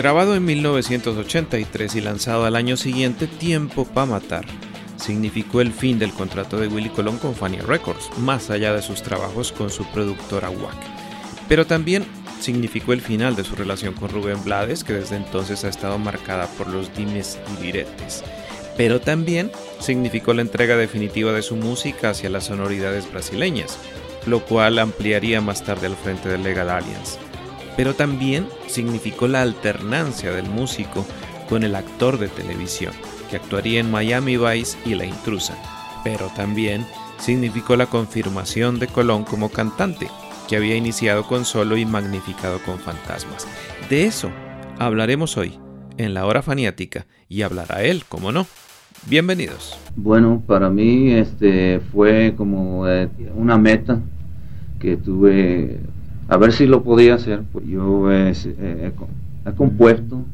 Grabado en 1983 y lanzado al año siguiente, Tiempo pa' Matar significó el fin del contrato de Willy Colón con Fania Records, más allá de sus trabajos con su productora WAC. Pero también significó el final de su relación con Rubén Blades, que desde entonces ha estado marcada por los dimes y diretes. Pero también significó la entrega definitiva de su música hacia las sonoridades brasileñas, lo cual ampliaría más tarde al frente de Legal Alliance pero también significó la alternancia del músico con el actor de televisión, que actuaría en Miami Vice y La Intrusa, pero también significó la confirmación de Colón como cantante, que había iniciado con solo y magnificado con fantasmas. De eso hablaremos hoy en la hora faniática y hablará él, como no. Bienvenidos. Bueno, para mí este fue como eh, una meta que tuve a ver si lo podía hacer. Pues yo he, compuesto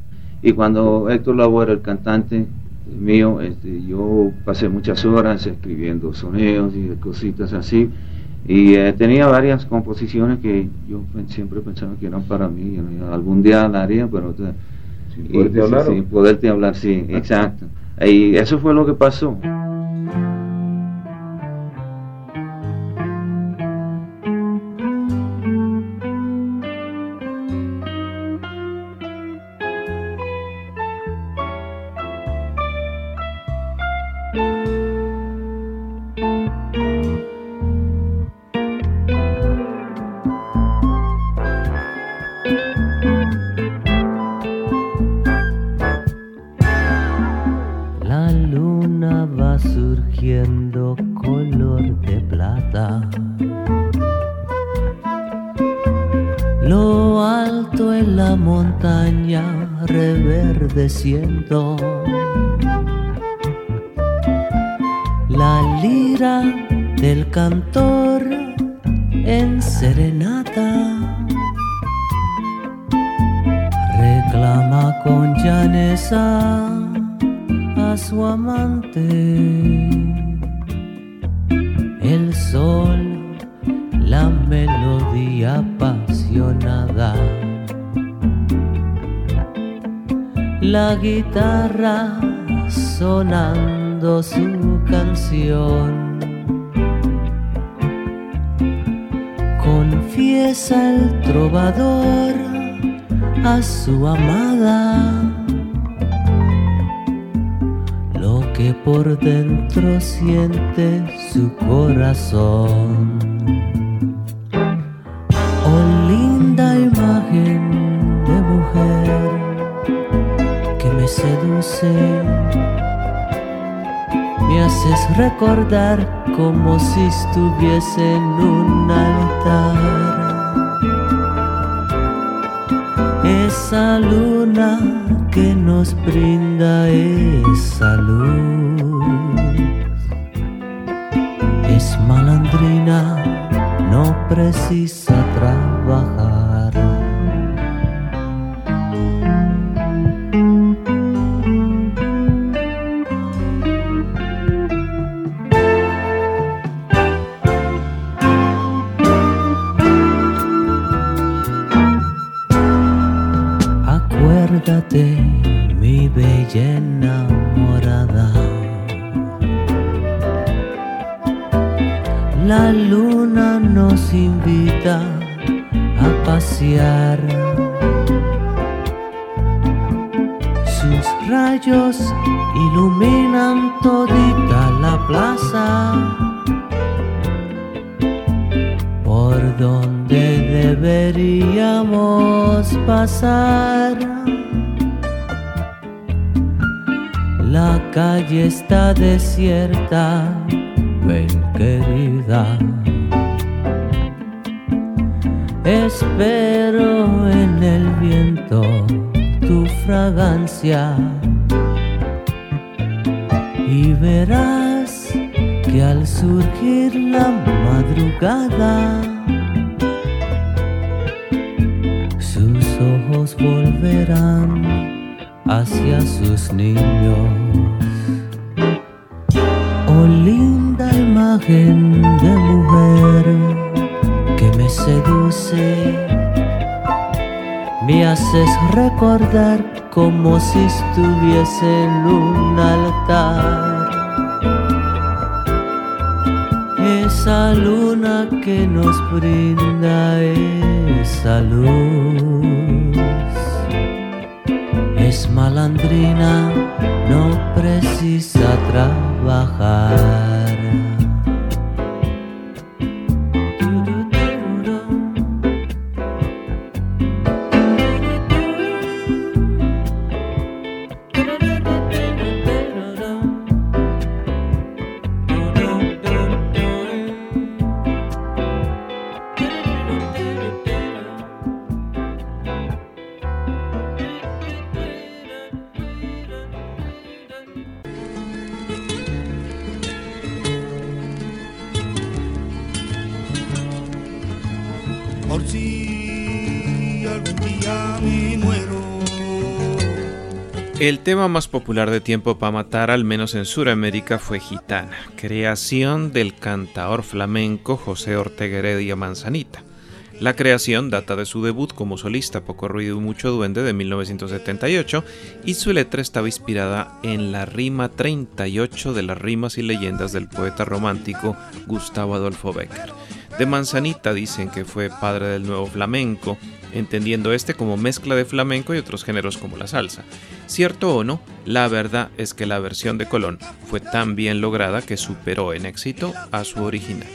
y cuando Héctor Lavoe el cantante mío, este, yo pasé muchas horas escribiendo sonidos y cositas así. Y eh, tenía varias composiciones que yo siempre pensaba que eran para mí. algún día la haría, pero... Sin poderte hablar. Sin poderte hablar, sí, exacto. Y eso fue lo que pasó. Me haces recordar como si estuviese en un altar. Esa luna que nos brinda esa luz es malandrina, no precisa está estuviese en un altar. Esa luna que nos brinda esa luz es malandrina, no precisa trabajar. El tema más popular de Tiempo para Matar, al menos en Sudamérica, fue Gitana, creación del cantaor flamenco José Ortega Heredia Manzanita. La creación data de su debut como solista Poco Ruido y Mucho Duende de 1978 y su letra estaba inspirada en la rima 38 de las rimas y leyendas del poeta romántico Gustavo Adolfo Becker. De Manzanita dicen que fue padre del nuevo flamenco entendiendo este como mezcla de flamenco y otros géneros como la salsa. Cierto o no, la verdad es que la versión de Colón fue tan bien lograda que superó en éxito a su original.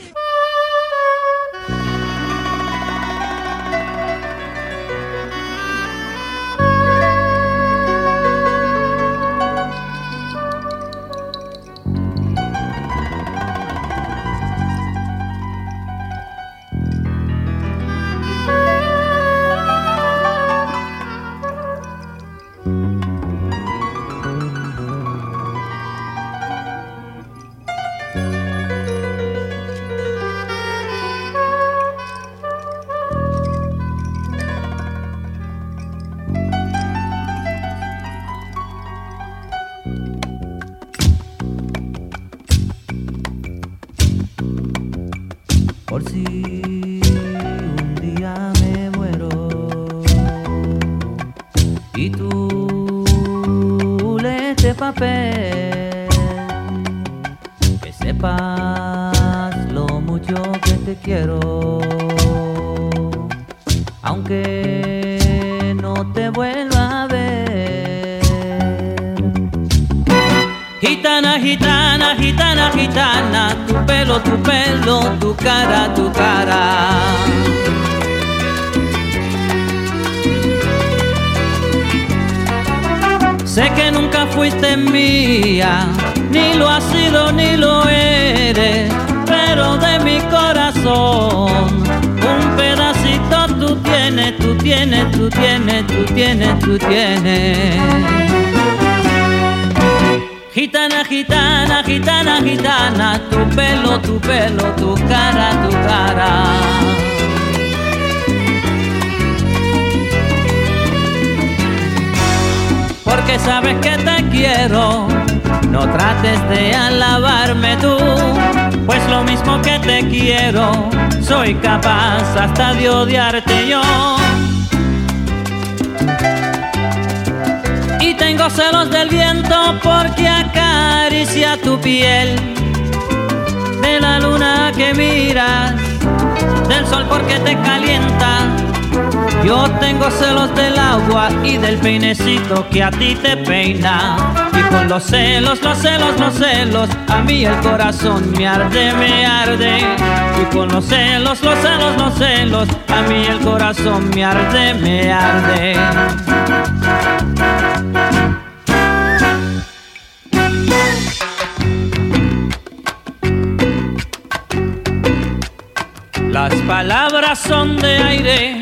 ni lo has sido ni lo eres, pero de mi corazón un pedacito tú tienes, tú tienes, tú tienes, tú tienes, tú tienes. Gitana, gitana, gitana, gitana, tu pelo, tu pelo, tu cara, tu cara. porque sabes que te quiero soy capaz hasta de odiarte yo. Y tengo celos del viento porque acaricia tu piel, de la luna que miras, del sol porque te calienta, Yo tengo celos del agua y del peinecito que a ti te peina. Y con los celos, los celos, los celos, a mí el corazón me arde, me arde. Y con los celos, los celos, los celos, a mí el corazón me arde, me arde. Las palabras son de aire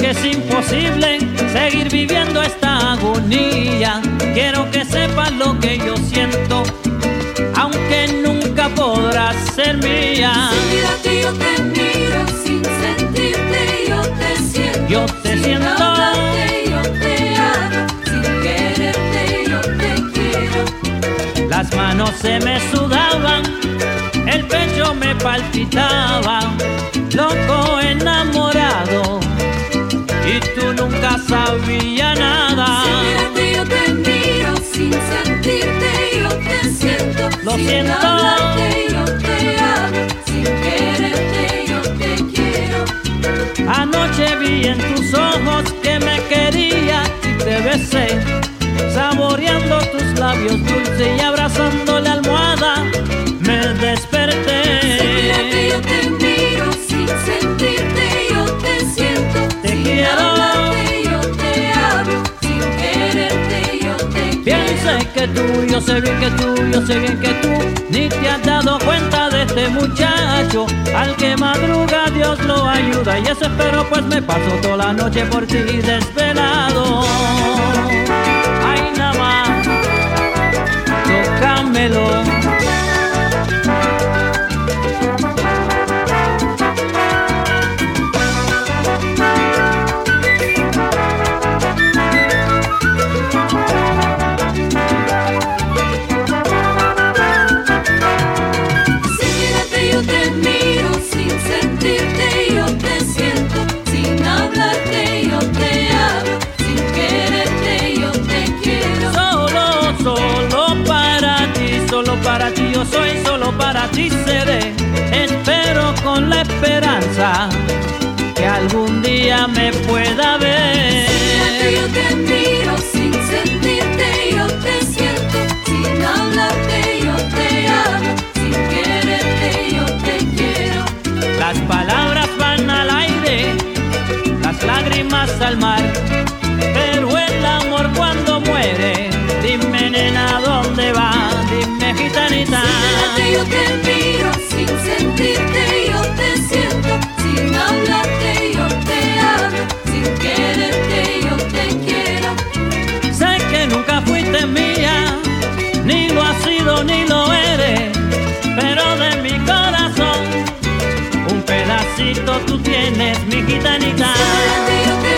Nota es imposible seguir viviendo esta agonía. Quiero que sepas lo que yo siento, aunque nunca podrás ser mía. Sin mirarte yo te miro, sin sentirte yo te siento, Yo te sin siento. hablarte yo te hablo, sin quererte yo te quiero. Las manos se me sudaban, el pecho me palpitaba, loco enamorado. Sin sentirte yo te siento, Lo sin siento. hablarte yo te hablo, sin quererte yo te quiero. Anoche vi en tus ojos que me quería y te besé, saboreando tus labios dulces y abrazando la almohada, me desperté. Sin mirarte yo te miro, sin sentirte yo te siento, Te sin quiero. hablarte quiero. que tú, yo sé bien que tú, yo sé bien que tú ni te has dado cuenta de este muchacho al que madruga Dios lo ayuda y eso espero pues me paso toda la noche por ti desvelado. Ay nada más, tócamelo. Para ti seré. Espero con la esperanza que algún día me pueda Mirarte yo ver. te miro, sin sentirte yo te siento, sin hablarte yo te hablo, sin quererte yo te quiero. Las palabras van al aire, las lágrimas al mar, pero el amor gitanita. Mirarte yo te miro, sin sentirte yo te siento, sin hablarte yo te hablo, sin quererte yo te quiero. Sé que nunca fuiste mía, ni lo has sido ni lo eres, pero de mi corazón un pedacito tú tienes, mi gitanita. Mirarte yo te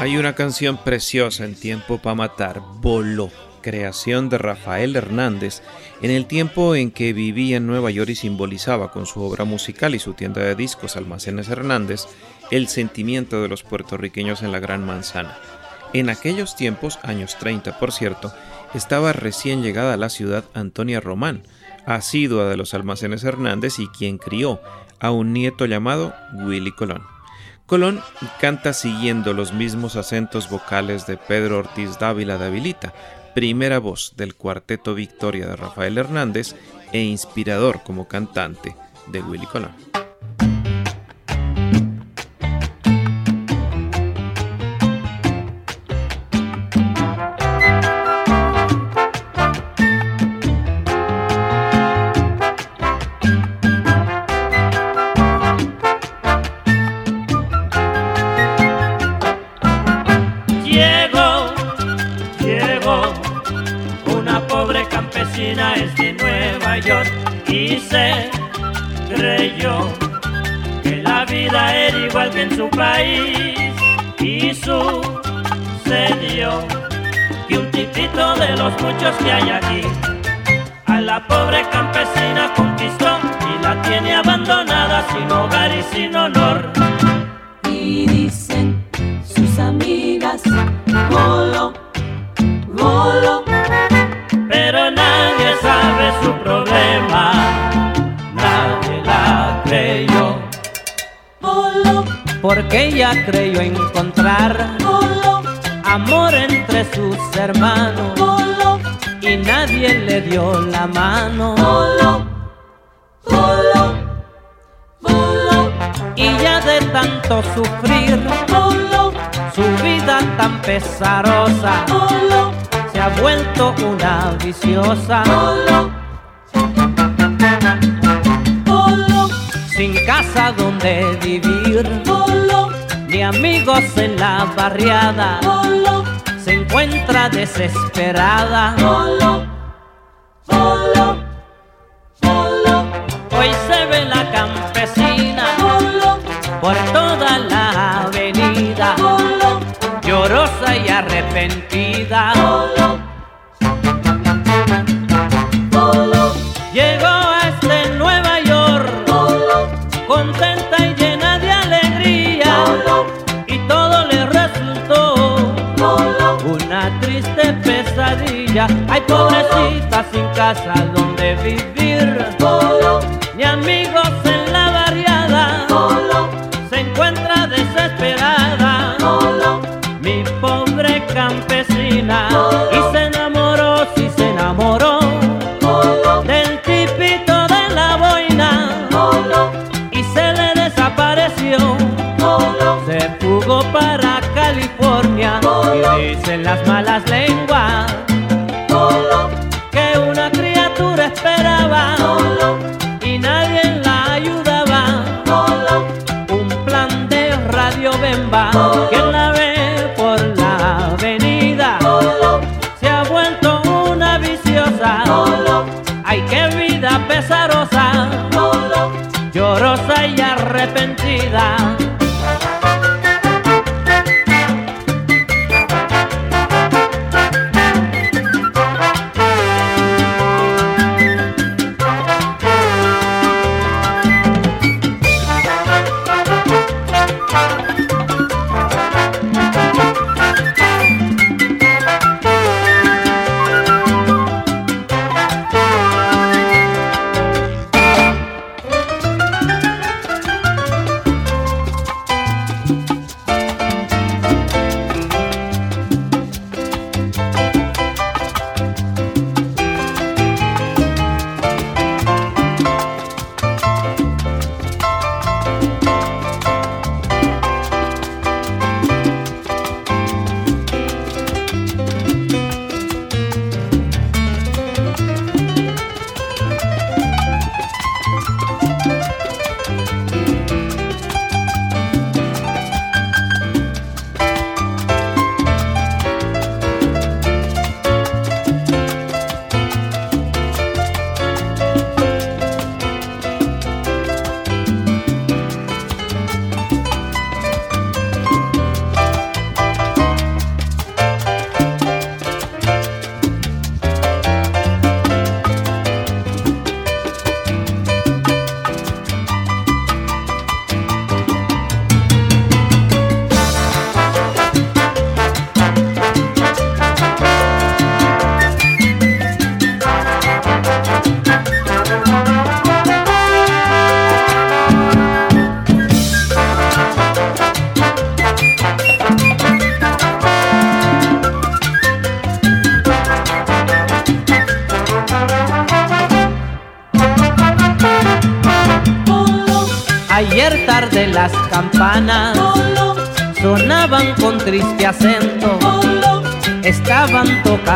Hay una canción preciosa en Tiempo para Matar, Voló, creación de Rafael Hernández, en el tiempo en que vivía en Nueva York y simbolizaba con su obra musical y su tienda de discos Almacenes Hernández el sentimiento de los puertorriqueños en la Gran Manzana. En aquellos tiempos, años 30 por cierto, estaba recién llegada a la ciudad Antonia Román, asidua de los almacenes Hernández y quien crió a un nieto llamado Willy Colón. Colón canta siguiendo los mismos acentos vocales de Pedro Ortiz Dávila de primera voz del cuarteto Victoria de Rafael Hernández e inspirador como cantante de Willy Colón. Amor entre sus hermanos. Y nadie le dio la mano. Y ya de tanto sufrir, su vida tan pesarosa, se ha vuelto una viciosa. Sin casa donde vivir, ni amigos en la barriada se encuentra desesperada. Solo, solo, solo. Hoy se ve la campesina solo, por toda la avenida, solo, llorosa y arrepentida. solo, Ay, pobrecita sin casa donde vivir, arrepentida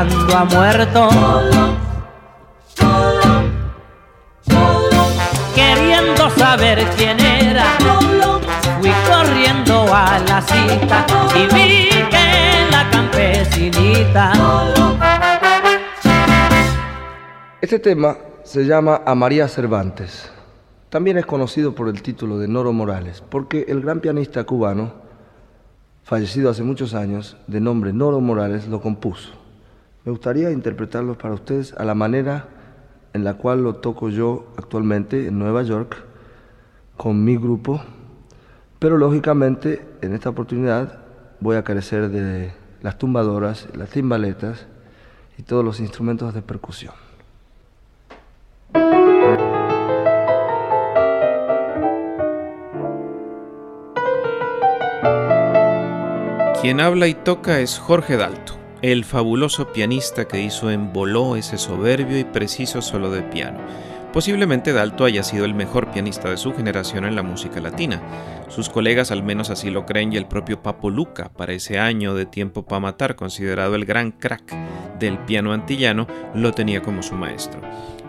estaban tocando a muerto. Queriendo saber quién era, fui corriendo a la cita y vi que la campesinita. Este tema se llama A María Cervantes. También es conocido por el título de Noro Morales, porque el gran pianista cubano, fallecido hace muchos años, de nombre Noro Morales, lo compuso. Me gustaría interpretarlo para ustedes a la manera en la cual lo toco yo actualmente en Nueva York con mi grupo, pero lógicamente en esta oportunidad voy a carecer de las tumbadoras, las timbaletas y todos los instrumentos de percusión. Quien habla y toca es Jorge Dalto, el fabuloso pianista que hizo en Boló ese soberbio y preciso solo de piano. Posiblemente Dalto haya sido el mejor pianista de su generación en la música latina. Sus colegas al menos así lo creen y el propio Papo Luca, para ese año de Tiempo para Matar, considerado el gran crack del piano antillano, lo tenía como su maestro.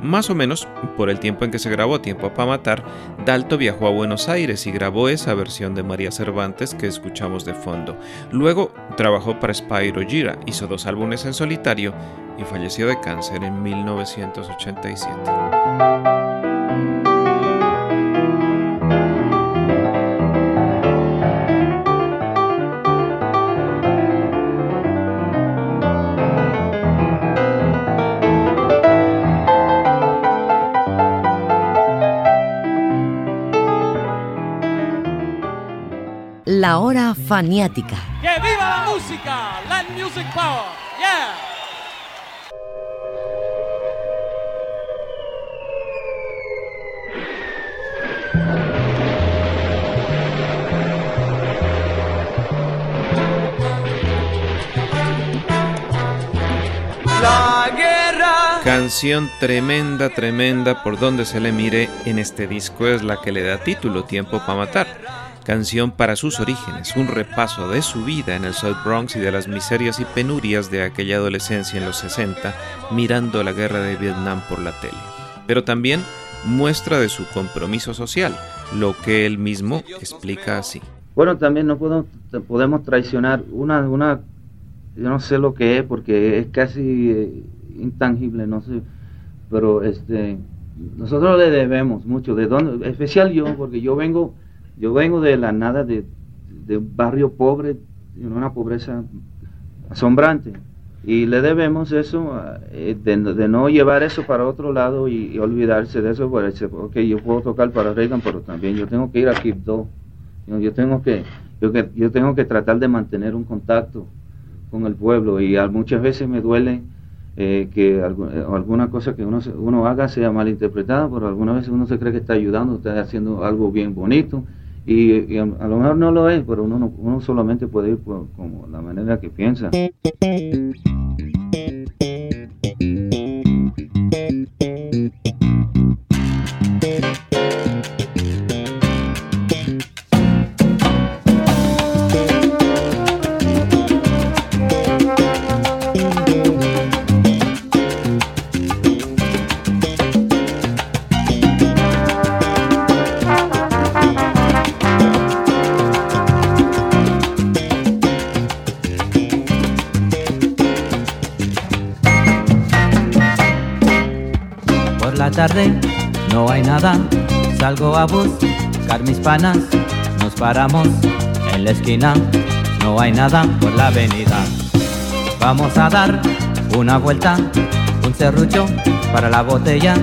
Más o menos por el tiempo en que se grabó Tiempo para Matar, Dalto viajó a Buenos Aires y grabó esa versión de María Cervantes que escuchamos de fondo. Luego trabajó para Spyro Gira, hizo dos álbumes en solitario y falleció de cáncer en 1987. La hora faniática. ¡Que viva la música! ¡Land Music Power! ¡Yeah! La guerra. Canción tremenda, tremenda por donde se le mire en este disco es la que le da título Tiempo para Matar. Canción para sus orígenes, un repaso de su vida en el South Bronx y de las miserias y penurias de aquella adolescencia en los 60, mirando la guerra de Vietnam por la tele. Pero también muestra de su compromiso social, lo que él mismo explica así. Bueno, también no podemos, traicionar una, una, yo no sé lo que es porque es casi eh, intangible, no sé, pero este, nosotros le debemos mucho, de dónde, especial yo, porque yo vengo, yo vengo de la nada de, de un barrio pobre, de una pobreza asombrante, y le debemos eso, eh, de, no llevar eso para otro lado y, olvidarse de eso, pues, ok, yo puedo tocar para Reagan, pero también yo tengo que ir a Quibdó, yo, yo tengo que, yo, yo tengo que tratar de mantener un contacto con el pueblo. Y a, muchas veces me duele eh, que eh, alguna cosa que uno, uno haga sea malinterpretada, pero algunas veces uno se cree que está ayudando, está haciendo algo bien bonito y, a lo mejor no lo es, pero uno, no- uno solamente puede ir por como la manera que piensa. Tarde no hay nada, salgo a buscar mis panas, nos paramos en la esquina, no hay nada por la avenida. Vamos a dar una vuelta, un serrucho para la botella,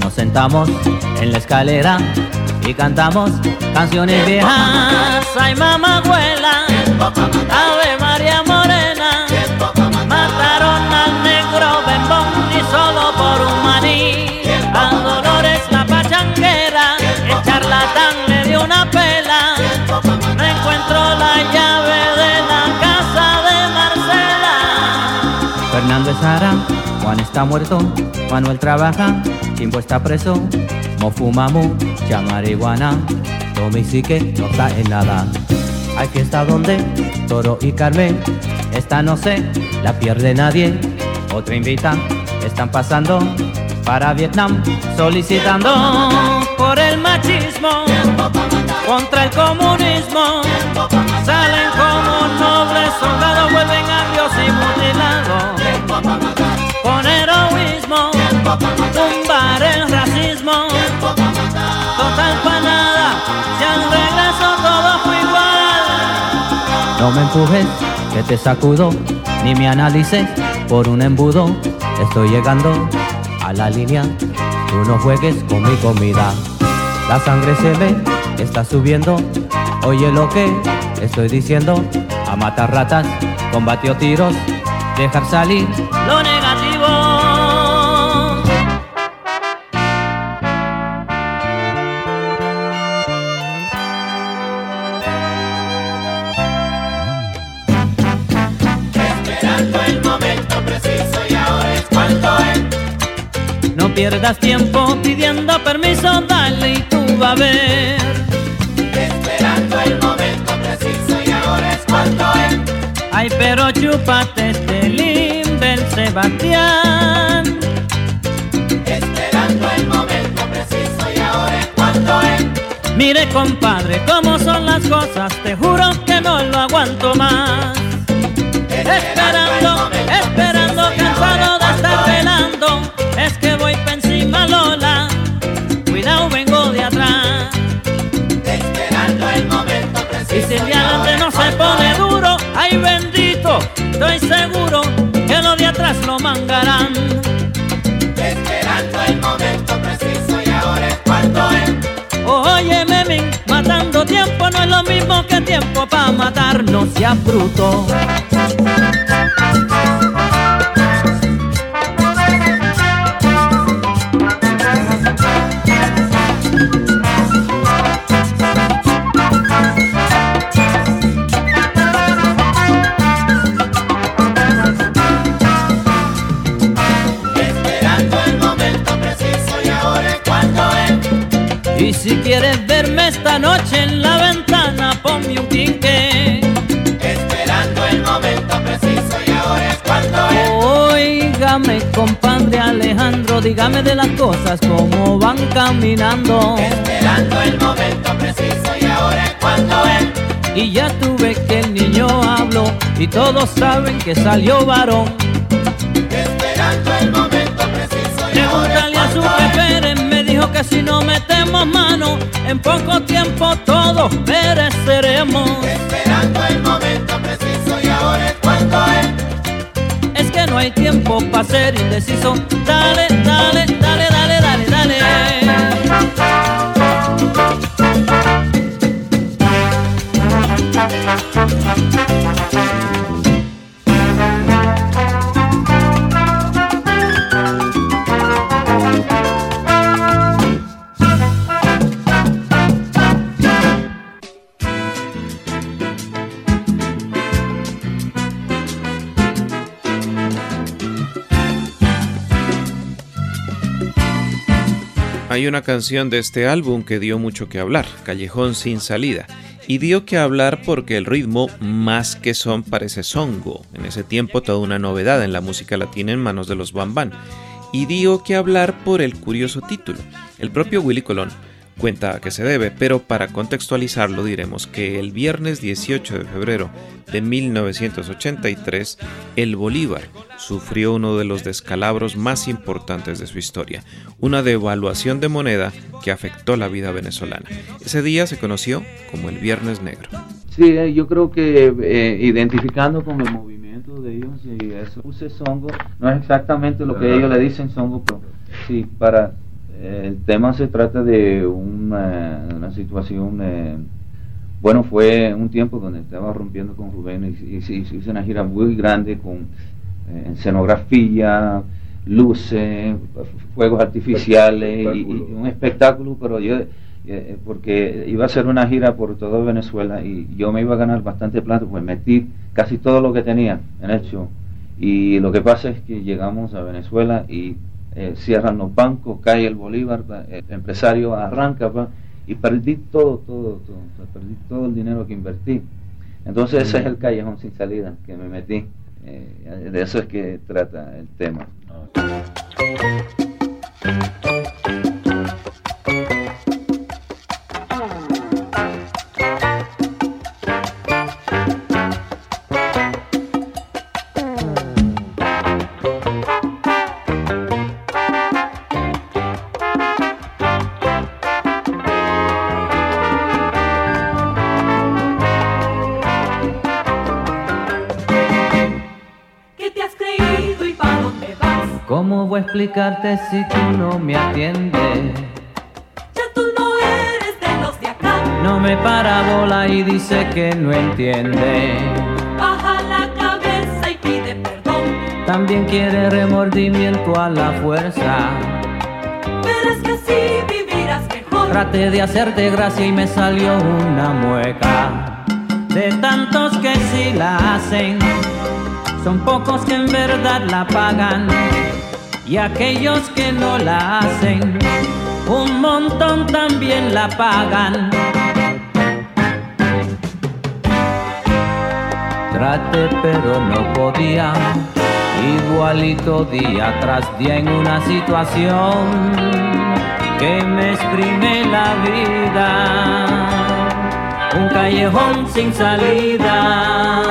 nos sentamos en la escalera y cantamos canciones viejas. Ay, mamá abuela, Ave María La llave de la casa de Marcela. Fernando es Sara, Juan está muerto, Manuel trabaja, Chimbo está preso, Mo fuma mucha marihuana, pero mi psique no está en nada. Aquí está donde Toro y Carmen, esta no sé, la pierde nadie. Otra invita, están pasando para Vietnam, solicitando por el machismo, contra el comunismo. Salen como nobles soldados, vuelven agrios y mutilados. Con heroísmo, tumbar el racismo. Total para nada, si al regreso todo fue igual. No me empujes, que te sacudo, ni me analices por un embudo. Estoy llegando a la línea, tú no juegues con mi comida. La sangre se ve, está subiendo, oye lo que estoy diciendo. A matar ratas, combatió tiros, dejar salir lo negativo. Esperando el momento preciso y ahora es cuando es. No pierdas tiempo pidiendo permiso, dale y tú vas a ver. Ay, pero chúpate este limber, Sebastián. Esperando el momento preciso y ahora es cuando es. Mire, compadre, cómo son las cosas, te juro que no lo aguanto más. Esperando, estoy seguro que los de atrás lo mangarán. Esperando el momento preciso y ahora es cuando es. Oye, Memín, matando tiempo no es lo mismo que tiempo para matar, no sea bruto. Alejandro, dígame de las cosas como van caminando. Esperando el momento preciso y ahora es cuando es. Y ya tuve que el niño habló y todos saben que salió varón. Esperando el momento preciso y ahora Pregúntale a es su cuando es. Pérez, me dijo que si no metemos mano, en poco tiempo todos pereceremos. Esperando el momento preciso y ahora es cuando es. Hay tiempo para ser indeciso. Dale, dale, dale, dale, dale, dale. Hay una canción de este álbum que dio mucho que hablar, Callejón sin salida, y dio que hablar porque el ritmo más que son parece songo, en ese tiempo toda una novedad en la música latina en manos de los Bambán, y dio que hablar por el curioso título. El propio Willy Colón cuenta a qué se debe, pero para contextualizarlo diremos que el viernes 18 de febrero de 1983, el Bolívar sufrió uno de los descalabros más importantes de su historia, una devaluación de moneda que afectó la vida venezolana. Ese día se conoció como el Viernes Negro. Sí, eh, yo creo que eh, identificando con el movimiento de ellos y eso, puse songo, no es exactamente lo que ellos le dicen songo, pero sí, para el tema se trata de una, una situación, eh, bueno, fue un tiempo donde estaba rompiendo con Rubén y, se hizo una gira muy grande con eh, escenografía, luces, fuegos artificiales y, y un espectáculo, pero yo eh, porque iba a ser una gira por toda Venezuela y yo me iba a ganar bastante plata, pues metí casi todo lo que tenía en el show. Y lo que pasa es que llegamos a Venezuela y eh, cierran los bancos, cae el Bolívar, pa, el empresario arranca y perdí todo, todo, todo, perdí todo el dinero que invertí. Entonces ese es el callejón sin salida que me metí. Eh, de eso es que trata el tema. ¿Cómo explicarte si tú no me atiendes? Ya tú no eres de los de acá. No me para bola y dice que no entiende. Baja la cabeza y pide perdón. También quiere remordimiento a la fuerza. Verás que así vivirás mejor. Traté de hacerte gracia y me salió una mueca. De tantos que sí la hacen, son pocos que en verdad la pagan. Y aquellos que no la hacen, un montón también la pagan. Traté pero no podía, igualito día tras día en una situación que me exprime la vida, un callejón sin salida.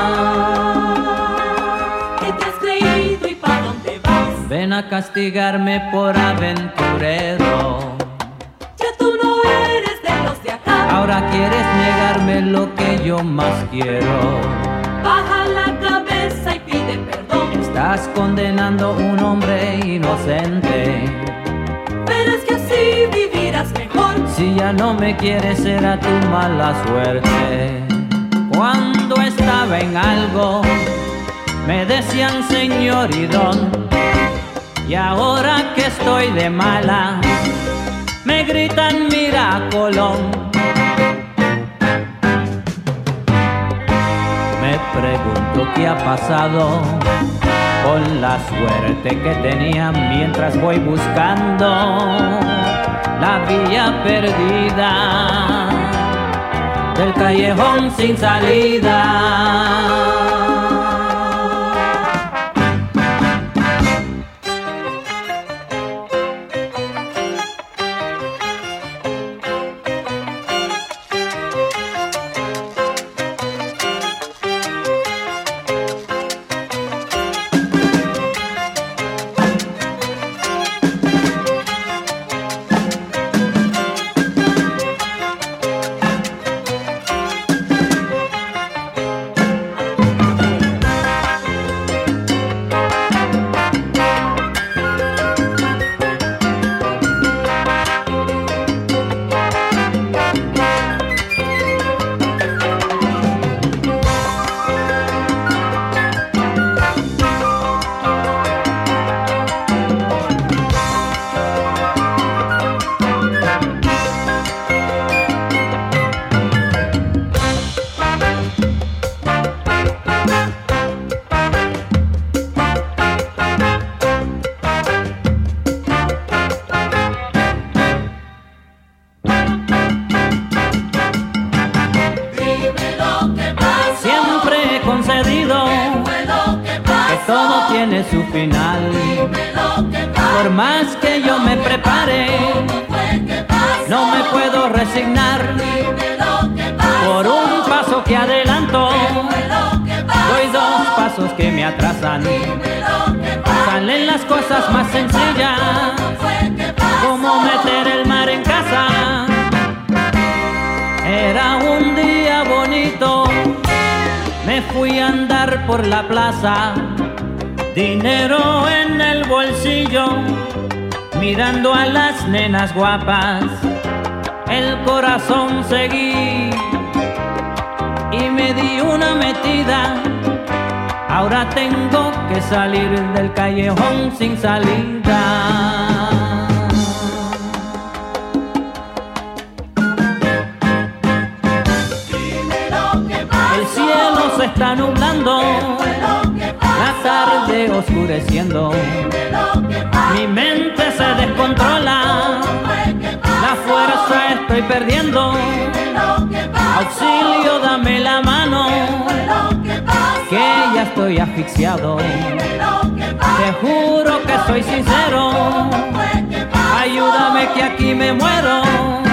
Ven a castigarme por aventurero, Ya tú no eres de los de acá. ahora quieres negarme lo que yo más quiero. Baja la cabeza y pide perdón. Estás condenando un hombre inocente. Verás que así vivirás mejor. Si ya no me quieres será tu mala suerte. Cuando estaba en algo, me decían señor y don. Y ahora que estoy de mala, me gritan mira Colón. Me pregunto qué ha pasado con la suerte que tenía mientras voy buscando la vía perdida del callejón sin salida. Guapas, el corazón seguí y me di una metida. Ahora tengo que salir del callejón sin salida. Dime lo que pasa. El cielo se está nublando. La tarde oscureciendo. Mi mente se descontrola. La fuerza estoy perdiendo. Auxilio, dame la mano. Que ya estoy asfixiado. Te juro que soy sincero. Ayúdame que aquí me muero.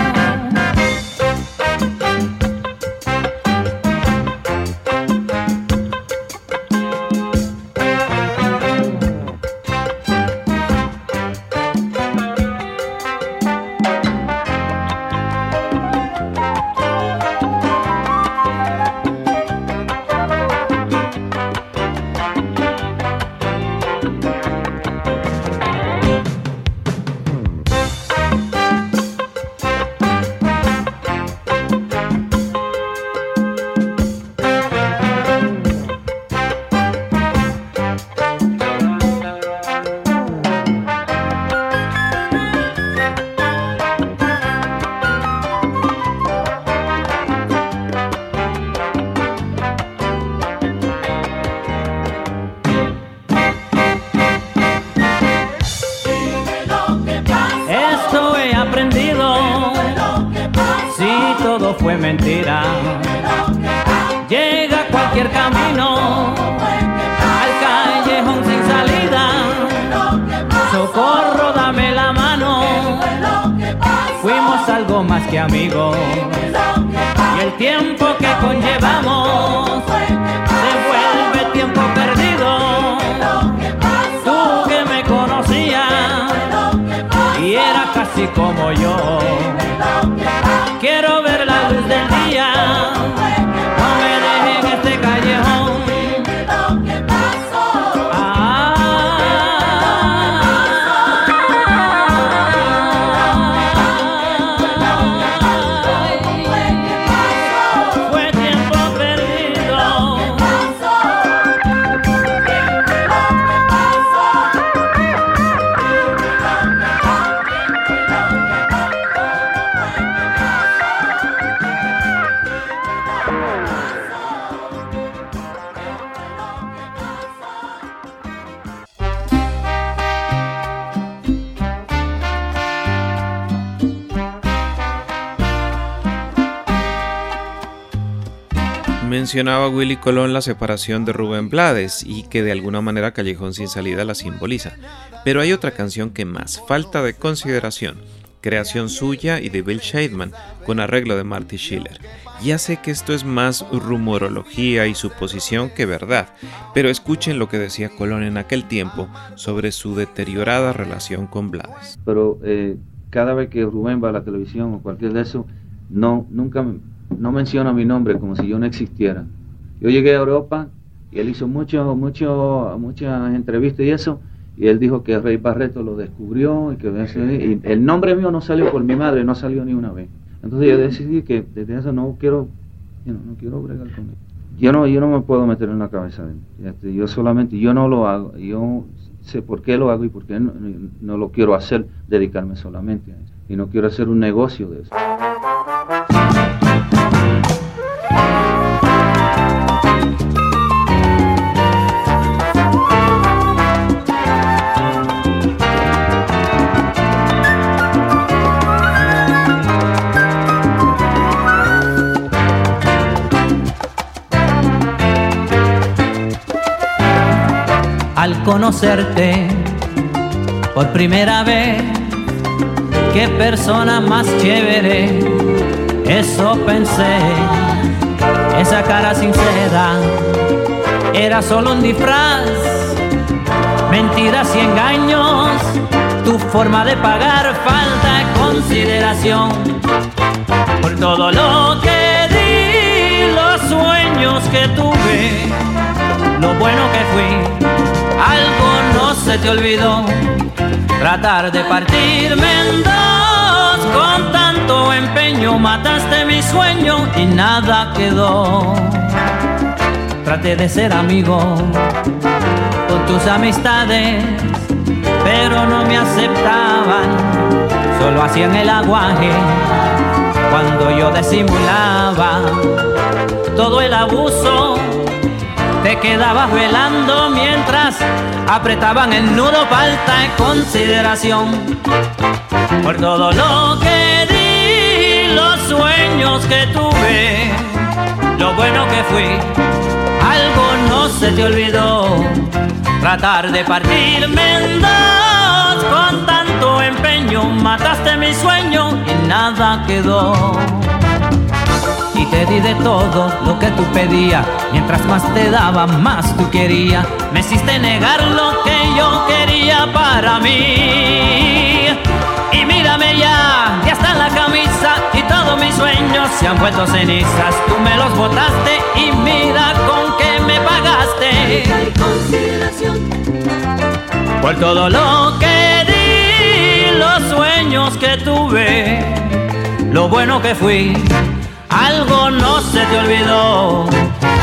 Casi Mencionaba Willy Colón la separación de Rubén Blades y que de alguna manera Callejón sin salida la simboliza. Pero hay otra canción que más, Falta de consideración, creación suya y de Bill Shademan, con arreglo de Marty Schiller. Ya sé que esto es más rumorología y suposición que verdad, pero escuchen lo que decía Colón en aquel tiempo sobre su deteriorada relación con Blades. pero eh, cada vez que Rubén va a la televisión o cualquier de eso, no, nunca no menciona mi nombre como si yo no existiera. Yo llegué a Europa y él hizo mucho, mucho, muchas entrevistas y eso, y él dijo que Rey Barreto lo descubrió y que el nombre mío no salió por mi madre, no salió ni una vez. Entonces yo decidí que desde eso no quiero, you know, no quiero bregar con él. Yo no, yo no me puedo meter en la cabeza de él. Este, yo solamente, yo no lo hago, yo sé por qué lo hago y por qué no- no lo quiero hacer, dedicarme solamente a eso. Y no quiero hacer un negocio de eso. Conocerte por primera vez, qué persona más chévere, eso pensé. Esa cara sincera era solo un disfraz, mentiras y engaños, tu forma de pagar falta de consideración. Por todo lo que di, los sueños que tuve, lo bueno que fui, se te olvidó, tratar de partirme en dos, con tanto empeño mataste mi sueño y nada quedó. Traté de ser amigo con tus amistades, pero no me aceptaban, solo hacían el aguaje cuando yo disimulaba todo el abuso. Te quedabas velando mientras apretaban el nudo, falta de consideración por todo lo que que tuve, lo bueno que fui, algo no se te olvidó. Tratar de partirme en dos con tanto empeño, mataste mi sueño y nada quedó. Y te di de todo lo que tú pedías, mientras más te daba, más tú querías. Me hiciste negar lo que yo quería para mí. Y mírame ya, ya está la camisa y todos mis sueños se han vuelto cenizas. Tú me los botaste y mira con qué me pagaste. Por todo lo que di, los sueños que tuve, lo bueno que fui, algo no se te olvidó.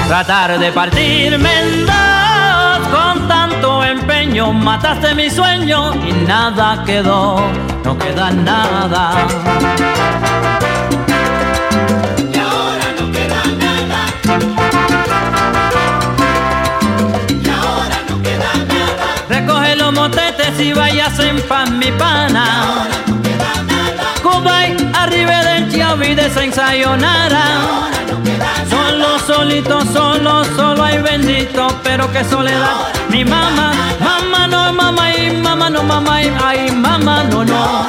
Tratar de partirme en dos con tanto empeño, mataste mi sueño y nada quedó, no queda nada. Y ahora no queda nada. Y ahora no queda nada. Recoge los motetes y vayas en pan, mi pana. Cubay, arriba del Chiavi de Saint Sayonara. Solo, solito, solo, solo hay bendito, pero qué soledad. Mi mamá, mamá no, mamá y mamá no, mamá y ay, mamá no, no.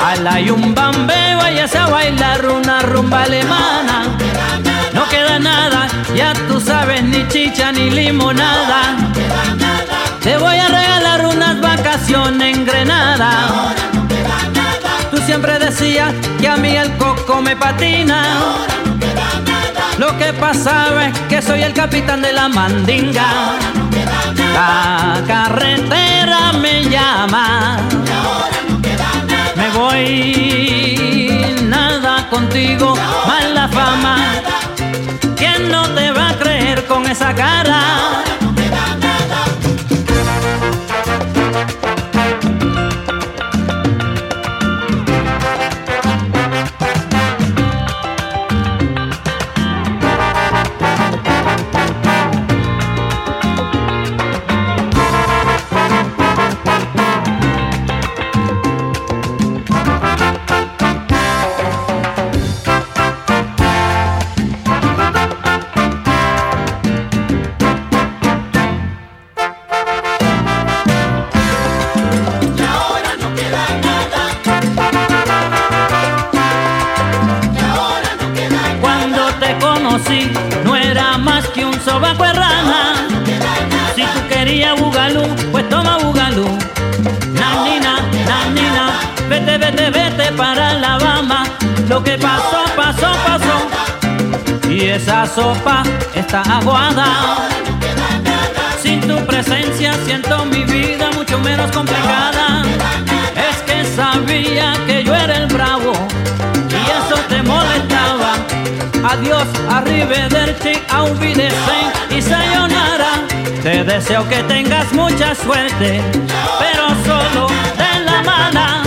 Al hay un bambe, váyase a bailar una rumba alemana. No queda nada, ya tú sabes, ni chicha ni limonada. Te voy a regalar unas vacaciones en Grenada. Tú siempre decías que a mí el coco me patina. Lo que pasaba es que soy el capitán de la mandinga. La carretera me llama. Me voy, nada contigo, mala fama. ¿Quién no te va a creer con esa cara? No era más que un sobaco rana. Si tú querías bugalú, pues toma bugalú. Nanina, nanina, vete, vete, vete para Alabama. Lo que pasó, pasó, pasó. Y esa sopa está aguada. Sin tu presencia siento mi vida mucho menos complicada. Es que sabía que yo era el bravo y eso te molestaba. Adiós, arrivederci, Wiedersehen y sayonara. Te deseo que tengas mucha suerte, pero solo de la mala.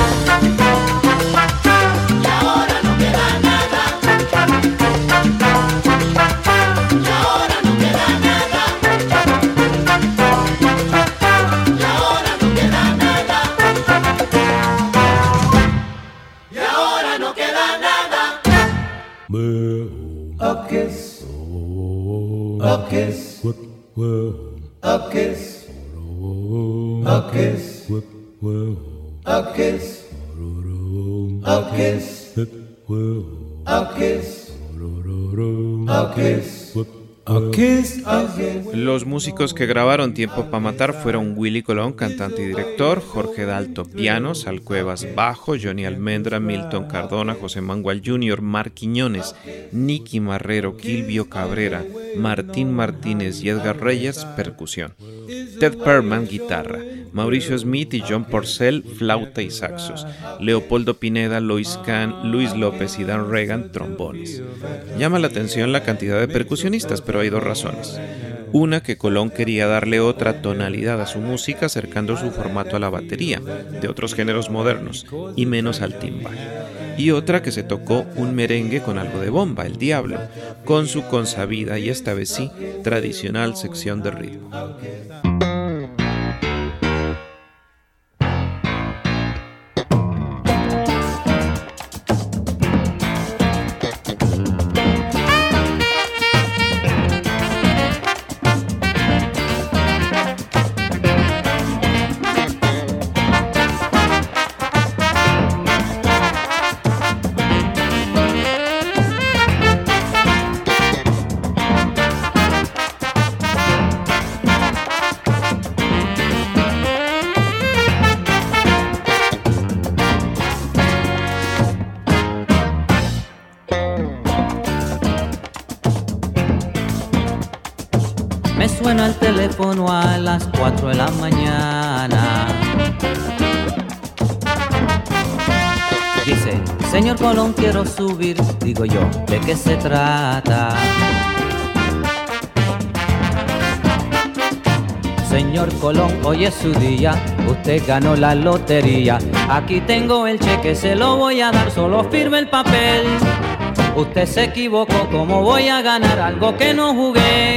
A kiss. A kiss. A kiss. A kiss. A kiss. A kiss. A kiss. Los músicos que grabaron Tiempo para Matar fueron Willy Colón, cantante y director, Jorge Dalto, piano, Sal Cuevas, bajo, Johnny Almendra, Milton Cardona, José Mangual Jr., Mar Quiñones, Nicky Marrero, Kilvio Cabrera, Martín Martínez y Edgar Reyes, percusión. Ted Perman, guitarra. Mauricio Smith y John Porcel, flauta y saxos. Leopoldo Pineda, Lois Kahn, Luis López y Dan Reagan, trombones. Llama la atención la cantidad de percusionistas, pero hay dos razones. Una que Colón quería darle otra tonalidad a su música acercando su formato a la batería, de otros géneros modernos, y menos al timbal. Y otra que se tocó un merengue con algo de bomba, el diablo, con su consabida y esta vez sí, tradicional sección de ritmo. Es su día, usted ganó la lotería. Aquí tengo el cheque, se lo voy a dar, solo firme el papel. Usted se equivocó, ¿cómo voy a ganar algo que no jugué?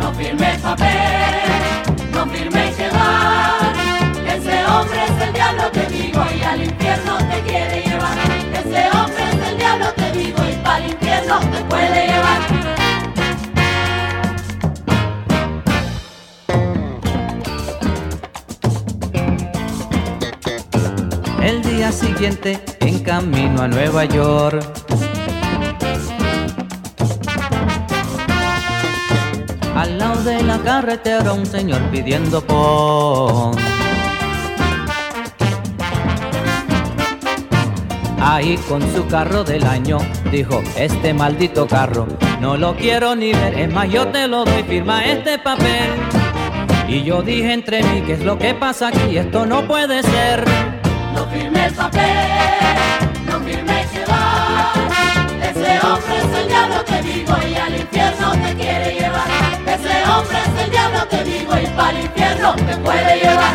No firme el papel, no firme que va. Ese hombre es el diablo, te digo, y al infierno te quiere llevar. Ese hombre es el diablo, te digo, y para el infierno te puede llevar. Siguiente, en camino a Nueva York. Al lado de la carretera un señor pidiendo pon. Ahí con su carro del año dijo, este maldito carro no lo quiero ni ver, es más yo te lo doy, firma este papel. Y yo dije entre mí, ¿qué es lo que pasa aquí? Esto no puede ser. No firme el papel, no firme que va. Ese hombre es el diablo, te digo, y al infierno te quiere llevar. Ese hombre es el diablo, te digo, y para el infierno te puede llevar.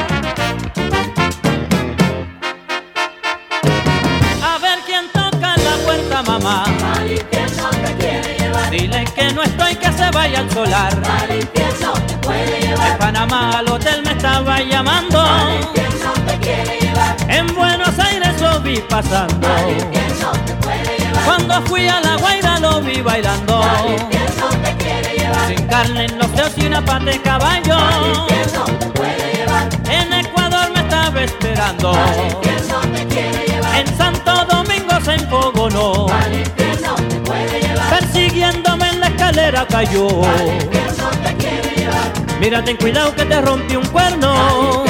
A ver quién toca la puerta, mamá. Al infierno te quiere llevar. Dile que no estoy, que se vaya al solar. Al infierno te puede De llevar. Panamá al hotel me estaba llamando. Al infierno. En Buenos Aires lo vi pasando. Al infierno te puede llevar. Cuando fui a La Guaira lo vi bailando. Al infierno te quiere llevar. Sin carne en los dedos y una pata de caballo. Al infierno te puede llevar. En Ecuador me estaba esperando. Al infierno te quiere llevar. En Santo Domingo se enfogonó. Al infierno te puede llevar. Persiguiéndome en la escalera cayó. Al infierno te quiere llevar. Mira, ten cuidado que te rompí un cuerno.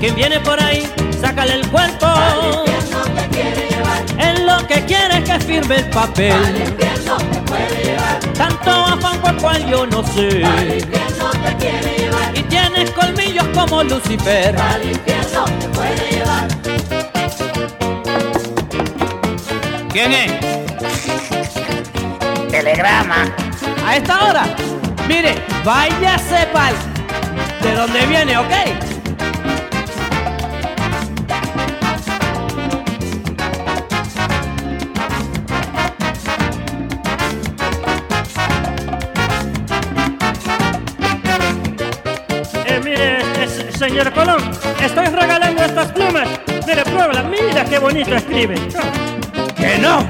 Quien viene por ahí, sácale el cuerpo. Al infierno te quiere llevar. Él lo que quiere es que firme el Al papel. infierno te puede llevar. Tanto afán por cual yo no Al sé. infierno te quiere llevar. Y tienes colmillos como Lucifer. Al infierno te puede llevar. ¿Quién es? Telegrama. A esta hora. Mire, váyase pa'l. ¿De dónde viene, ok? Señor Colón, estoy regalando estas plumas. Mire, pruébala, mira qué bonito escribe. ¡Que no!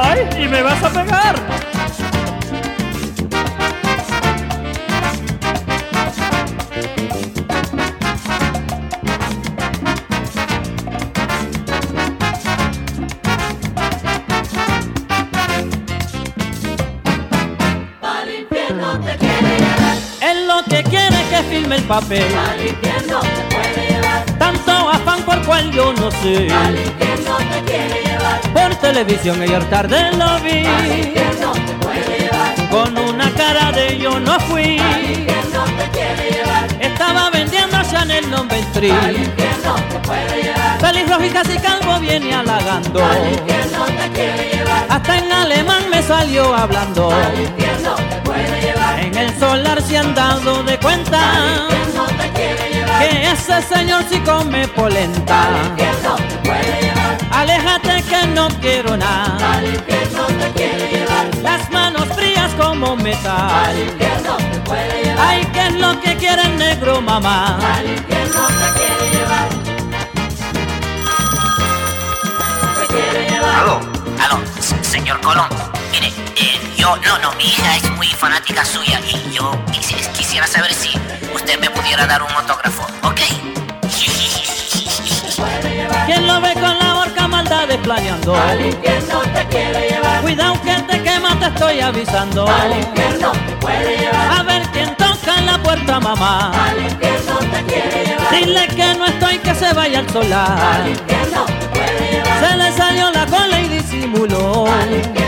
¡Ay, y me vas a pegar! Papel. Al infierno te puede llevar. Tanto afán por cual yo no sé. Al infierno te quiere llevar. Por televisión ayer tarde lo vi. Al infierno te puede llevar. Con una cara de yo no fui. Al infierno te quiere llevar. Estaba vendiendo Chanel No. Al 3. infierno te puede llevar. Feliz rojo y casi calvo viene halagando. Al infierno te quiere llevar. Hasta en alemán me salió hablando. Al infierno te puede llevar. El solar se han dado de cuenta. Que ese señor sí come polenta. Llevar. Aléjate que no quiero nada. Las manos frías como Al metal. Ay, ¿qué es lo que quiere el negro, mamá? Aló, aló, señor Colón. Yo, no, no, mi hija es muy fanática suya y yo quisi- quisiera saber si usted me pudiera dar un autógrafo, ¿ok? ¿Quién lo ve con la horca maldades planeando? Al infierno te quiere llevar. Cuidado que te quema, te estoy avisando. Al infierno te puede llevar. A ver quién toca en la puerta, mamá. Al infierno te quiere llevar. Dile que no estoy, que se vaya al solar. Al infierno te puede llevar. Se le salió la cola y disimuló. Al infierno.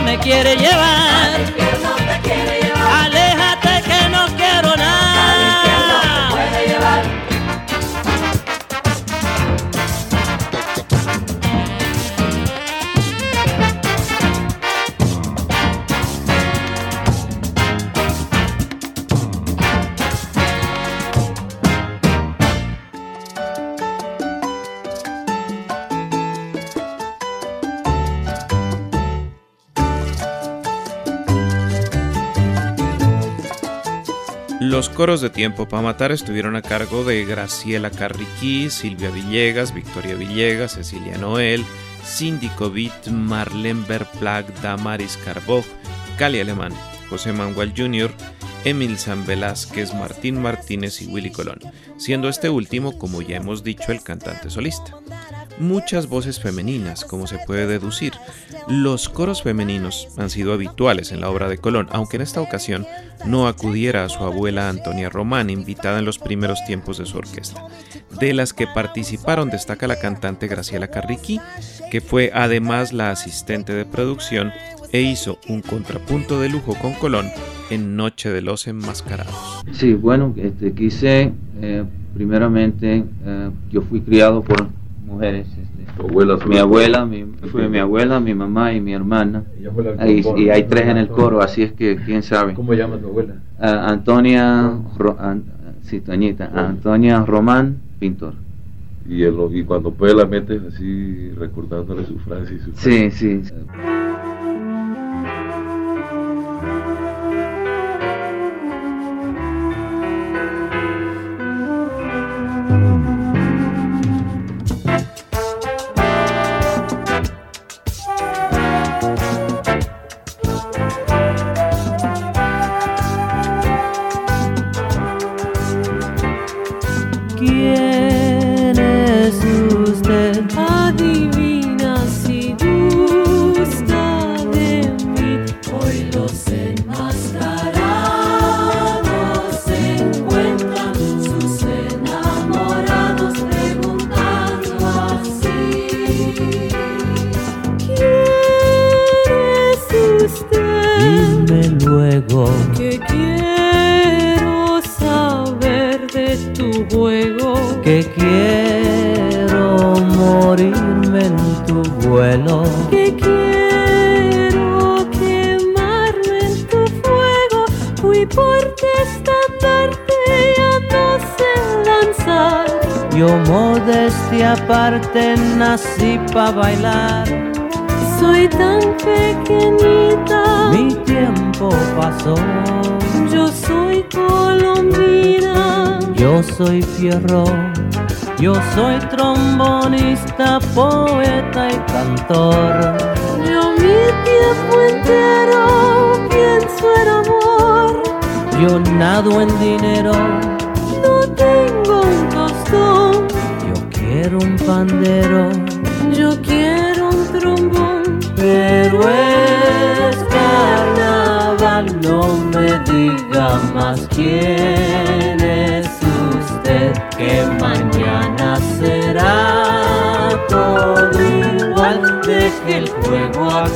me quiere llevar. Los coros de Tiempo para Matar estuvieron a cargo de Graciela Carriquí, Silvia Villegas, Victoria Villegas, Cecilia Noel, Cindy Covit, Marlene Verplag, Damaris Carboj, Cali Alemán, José Manuel Jr., Emil San Velázquez, Martín Martínez y Willy Colón, siendo este último, como ya hemos dicho, el cantante solista muchas voces femeninas, como se puede deducir. Los coros femeninos han sido habituales en la obra de Colón, aunque en esta ocasión no acudiera a su abuela Antonia Román, invitada en los primeros tiempos de su orquesta. De las que participaron destaca la cantante Graciela Carriqui, que fue además la asistente de producción e hizo un contrapunto de lujo con Colón en Noche de los Enmascarados. Sí, bueno, este, quise, eh, primeramente, eh, yo fui criado por mujeres. Este, mi abuela mi, fue mi abuela, mi mamá y mi hermana. Y, y, hay tres en el coro, así es que quién sabe. ¿Cómo llama tu abuela? Uh, Antonia, Ro, an, sí, Toñita, Antonia Román, pintor. Y, el, y cuando puede la metes así recordándole su frase y su frase. Sí, sí.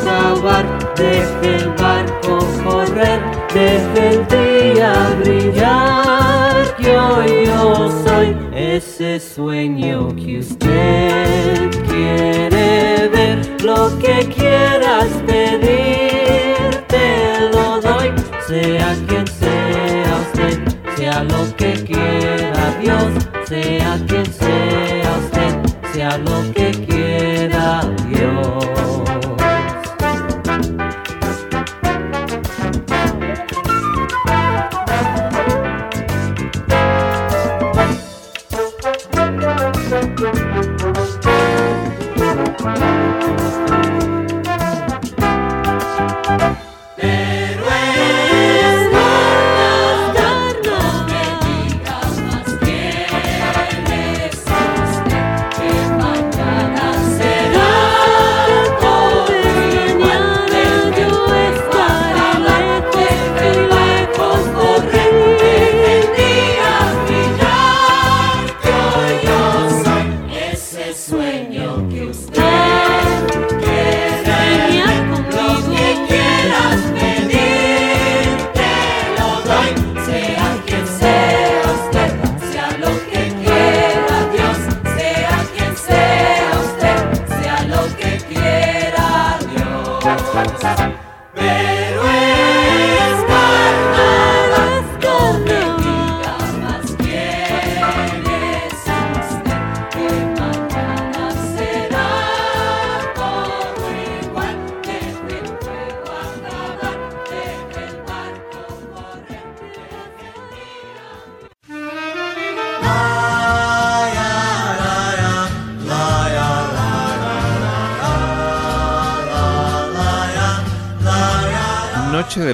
Acabar, deje el barco correr, deje el día brillar, que yo soy ese sueño que usted quiere ver, lo que quieras pedir, te lo doy, sea quien sea usted, sea lo que quiera Dios, sea quien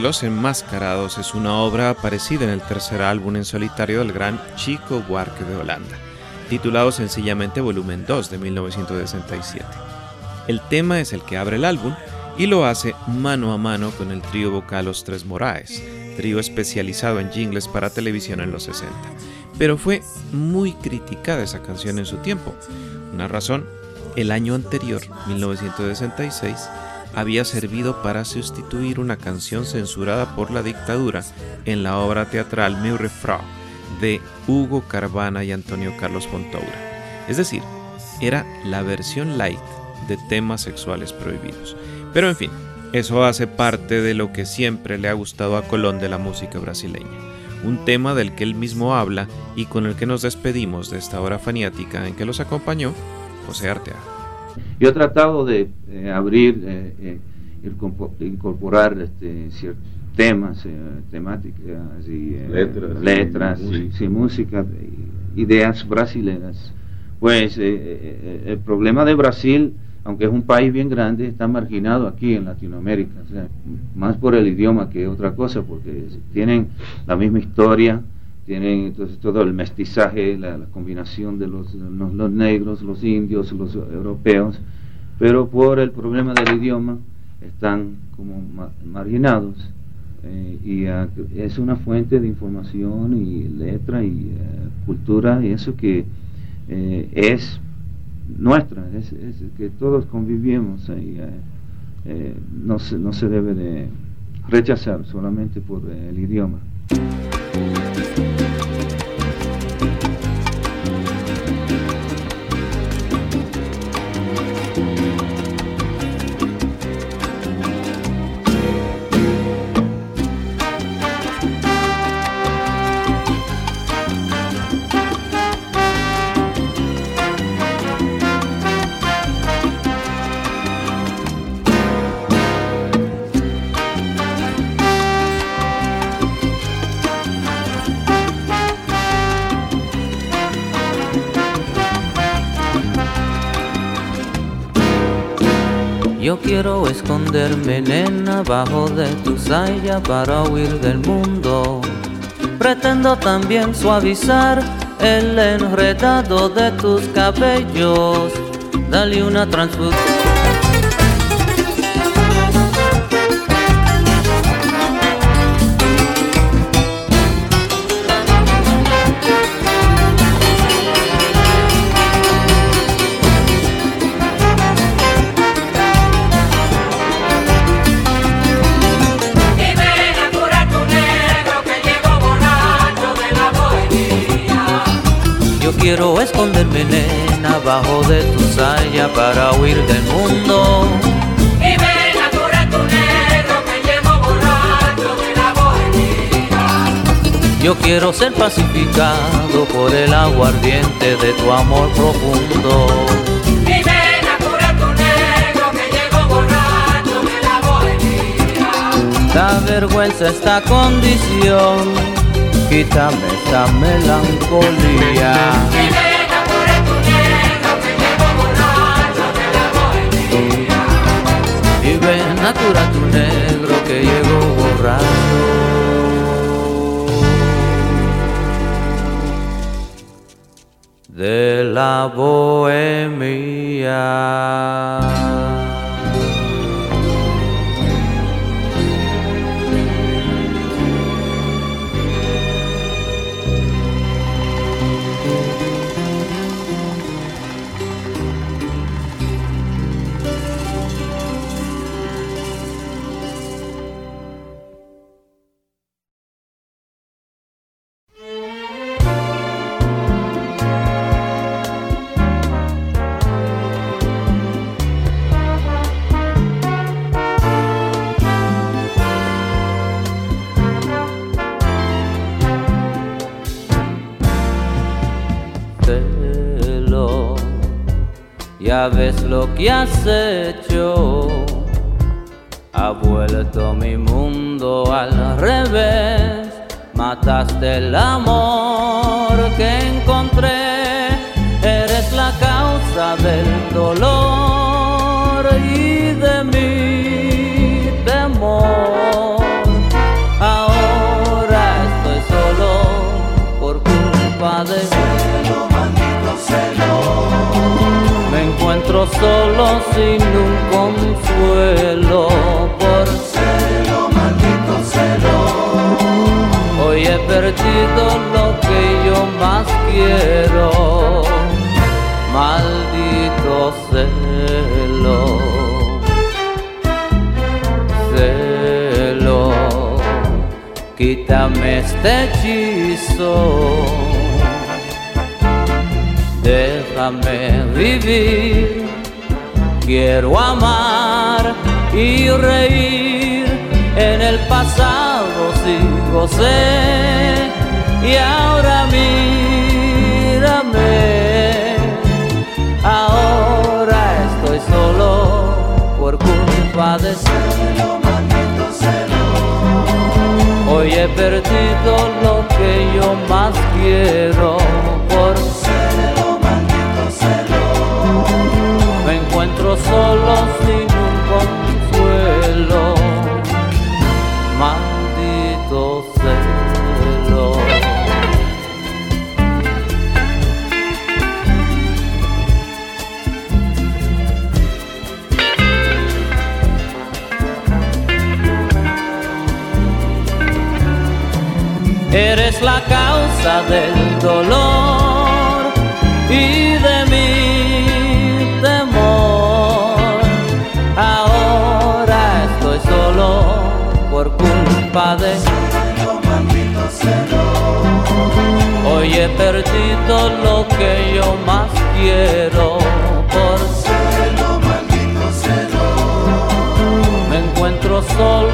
los Enmascarados es una obra aparecida en el tercer álbum en solitario del gran Chico Buarque de Holanda, titulado sencillamente Volumen 2 de 1967. El tema es el que abre el álbum y lo hace mano a mano con el trío vocal Los Tres Moraes, trío especializado en jingles para televisión en los 60. Pero fue muy criticada esa canción en su tiempo. Una razón, el año anterior, 1966, había servido para sustituir una canción censurada por la dictadura en la obra teatral Meu Refrau de Hugo Carvana y Antonio Carlos Fontoura. Es decir, era la versión light de temas sexuales prohibidos. Pero en fin, eso hace parte de lo que siempre le ha gustado a Colón de la música brasileña. Un tema del que él mismo habla y con el que nos despedimos de esta hora faniática en que los acompañó José Arteaga. Yo he tratado de eh, abrir, eh, eh, incorporar este, ciertos temas, temáticas y letras, y, música, ideas brasileñas. Pues el problema de Brasil, aunque es un país bien grande, está marginado aquí en Latinoamérica, más por el idioma que otra cosa, porque tienen la misma historia, tienen entonces todo el mestizaje, la, combinación de los, los, negros, los indios, los europeos, pero por el problema del idioma están como marginados eh, y es una fuente de información y letra y eh, cultura y eso que eh, es nuestra, es, que todos convivimos y no, se, no se debe de rechazar solamente por el idioma. Quiero esconderme, nena, bajo de tu saya para huir del mundo. Pretendo también suavizar el enredado de tus cabellos. Dale una transfusión quiero esconderme, nena, abajo de tu saya para huir del mundo. Y ven a curar tu negro que llevo borracho de la bohemia. Yo quiero ser pacificado por el aguardiente de tu amor profundo. Y ven a curar tu negro que llevo borracho de la bohemia. Da vergüenza esta condición quítame esta melancolía. Y tu negro que llegó borracho. De la bohemia. Que has hecho. Ha vuelto mi mundo al revés. Mataste el amor que encontré. Eres la causa del dolor solo sin un consuelo por Celo, maldito celo. hoy he perdido lo que yo más quiero. Maldito celo, celo, quítame este hechizo. Déjame vivir, quiero amar y reír. En el pasado sigo sé y ahora mírame. Ahora estoy solo por culpa de Celo, maldito celo. Hoy he perdido lo que yo más quiero por solo sin un consuelo. Maldito celo. Eres la causa del dolor Hoy he perdido lo que yo más quiero por Celo, maldito celo. me encuentro solo